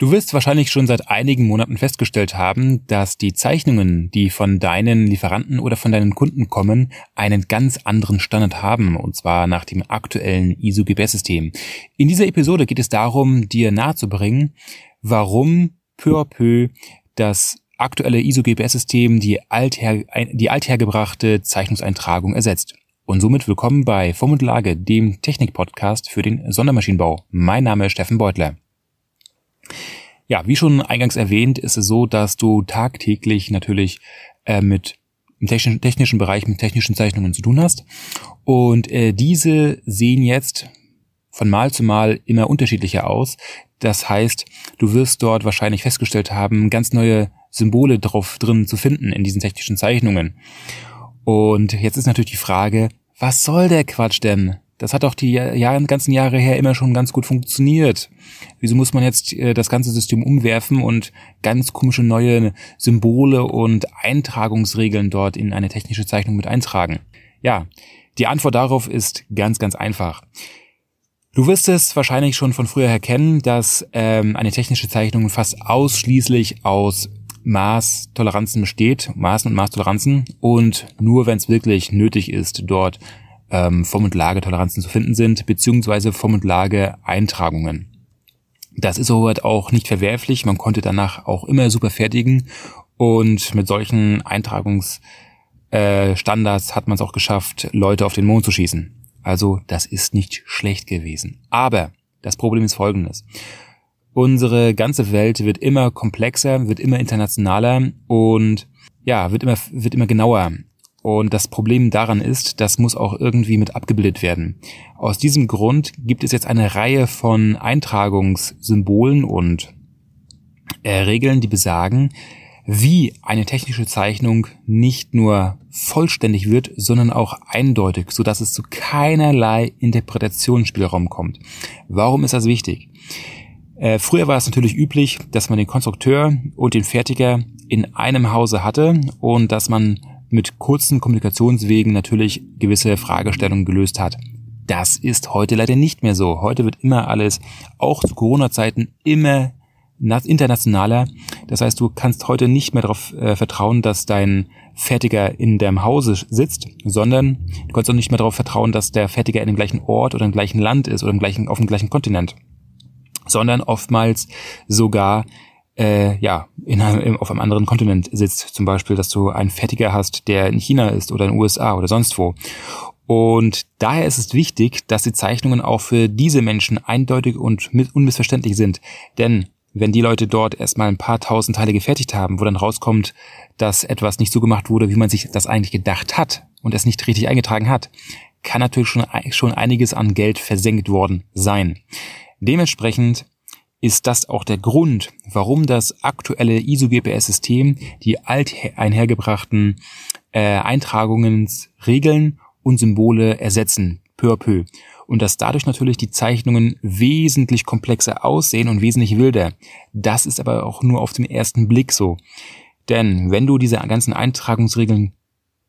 Du wirst wahrscheinlich schon seit einigen Monaten festgestellt haben, dass die Zeichnungen, die von deinen Lieferanten oder von deinen Kunden kommen, einen ganz anderen Standard haben, und zwar nach dem aktuellen ISO-GBS-System. In dieser Episode geht es darum, dir nahezubringen, warum peu à peu das aktuelle ISO-GBS-System die, alther die althergebrachte Zeichnungseintragung ersetzt. Und somit willkommen bei Form und Lage, dem Technik-Podcast für den Sondermaschinenbau. Mein Name ist Steffen Beutler. Ja, wie schon eingangs erwähnt, ist es so, dass du tagtäglich natürlich äh, mit im technischen, Bereich mit technischen Zeichnungen zu tun hast. Und äh, diese sehen jetzt von Mal zu Mal immer unterschiedlicher aus. Das heißt, du wirst dort wahrscheinlich festgestellt haben, ganz neue Symbole drauf drin zu finden in diesen technischen Zeichnungen. Und jetzt ist natürlich die Frage, was soll der Quatsch denn? Das hat doch die Jahr, ganzen Jahre her immer schon ganz gut funktioniert. Wieso muss man jetzt äh, das ganze System umwerfen und ganz komische neue Symbole und Eintragungsregeln dort in eine technische Zeichnung mit eintragen? Ja, die Antwort darauf ist ganz, ganz einfach. Du wirst es wahrscheinlich schon von früher her kennen, dass ähm, eine technische Zeichnung fast ausschließlich aus Maßtoleranzen besteht, Maßen und Maßtoleranzen und nur wenn es wirklich nötig ist, dort ähm, Form- und Lagetoleranzen zu finden sind, beziehungsweise Form- und Lage-Eintragungen. Das ist soweit auch nicht verwerflich, man konnte danach auch immer super fertigen und mit solchen Eintragungsstandards äh, hat man es auch geschafft, Leute auf den Mond zu schießen. Also das ist nicht schlecht gewesen. Aber das Problem ist folgendes. Unsere ganze Welt wird immer komplexer, wird immer internationaler und ja, wird immer, wird immer genauer. Und das Problem daran ist, das muss auch irgendwie mit abgebildet werden. Aus diesem Grund gibt es jetzt eine Reihe von Eintragungssymbolen und äh, Regeln, die besagen, wie eine technische Zeichnung nicht nur vollständig wird, sondern auch eindeutig, so dass es zu keinerlei Interpretationsspielraum kommt. Warum ist das wichtig? Äh, früher war es natürlich üblich, dass man den Konstrukteur und den Fertiger in einem Hause hatte und dass man mit kurzen Kommunikationswegen natürlich gewisse Fragestellungen gelöst hat. Das ist heute leider nicht mehr so. Heute wird immer alles, auch zu Corona-Zeiten, immer internationaler. Das heißt, du kannst heute nicht mehr darauf äh, vertrauen, dass dein Fertiger in deinem Hause sitzt, sondern du kannst auch nicht mehr darauf vertrauen, dass der Fertiger in dem gleichen Ort oder im gleichen Land ist oder im gleichen, auf dem gleichen Kontinent, sondern oftmals sogar äh, ja, in einem, auf einem anderen Kontinent sitzt. Zum Beispiel, dass du einen Fertiger hast, der in China ist oder in den USA oder sonst wo. Und daher ist es wichtig, dass die Zeichnungen auch für diese Menschen eindeutig und unmissverständlich sind. Denn wenn die Leute dort erstmal ein paar tausend Teile gefertigt haben, wo dann rauskommt, dass etwas nicht so gemacht wurde, wie man sich das eigentlich gedacht hat und es nicht richtig eingetragen hat, kann natürlich schon, schon einiges an Geld versenkt worden sein. Dementsprechend ist das auch der Grund, warum das aktuelle ISO-GPS-System die alt einhergebrachten äh, Eintragungsregeln und Symbole ersetzen, peu à peu. Und dass dadurch natürlich die Zeichnungen wesentlich komplexer aussehen und wesentlich wilder. Das ist aber auch nur auf den ersten Blick so. Denn wenn du diese ganzen Eintragungsregeln,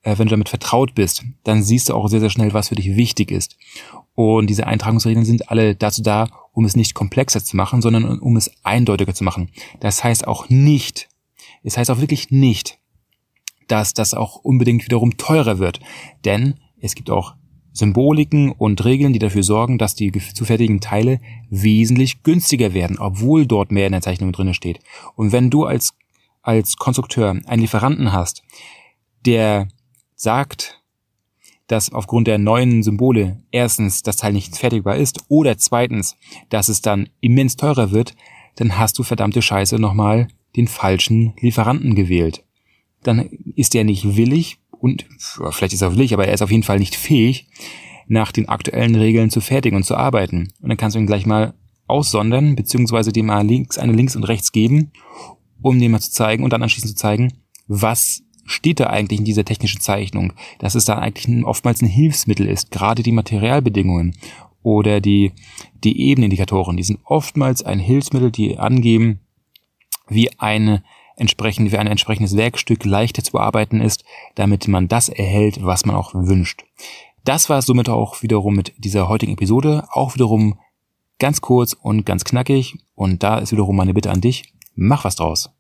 äh, wenn du damit vertraut bist, dann siehst du auch sehr, sehr schnell, was für dich wichtig ist. Und diese Eintragungsregeln sind alle dazu da, um es nicht komplexer zu machen, sondern um es eindeutiger zu machen. Das heißt auch nicht, es heißt auch wirklich nicht, dass das auch unbedingt wiederum teurer wird. Denn es gibt auch Symboliken und Regeln, die dafür sorgen, dass die zu fertigen Teile wesentlich günstiger werden, obwohl dort mehr in der Zeichnung drinne steht. Und wenn du als, als Konstrukteur einen Lieferanten hast, der sagt, dass aufgrund der neuen Symbole erstens das Teil nicht fertigbar ist oder zweitens, dass es dann immens teurer wird, dann hast du verdammte Scheiße nochmal den falschen Lieferanten gewählt. Dann ist er nicht willig und vielleicht ist er willig, aber er ist auf jeden Fall nicht fähig, nach den aktuellen Regeln zu fertigen und zu arbeiten. Und dann kannst du ihn gleich mal aussondern, beziehungsweise dem mal links, eine links und rechts geben, um dem mal zu zeigen und dann anschließend zu zeigen, was steht da eigentlich in dieser technischen Zeichnung, dass es da eigentlich oftmals ein Hilfsmittel ist, gerade die Materialbedingungen oder die, die Ebenindikatoren, die sind oftmals ein Hilfsmittel, die angeben, wie eine entsprechend, wie ein entsprechendes Werkstück leichter zu bearbeiten ist, damit man das erhält, was man auch wünscht. Das war es somit auch wiederum mit dieser heutigen Episode, auch wiederum ganz kurz und ganz knackig Und da ist wiederum meine Bitte an dich, mach was draus.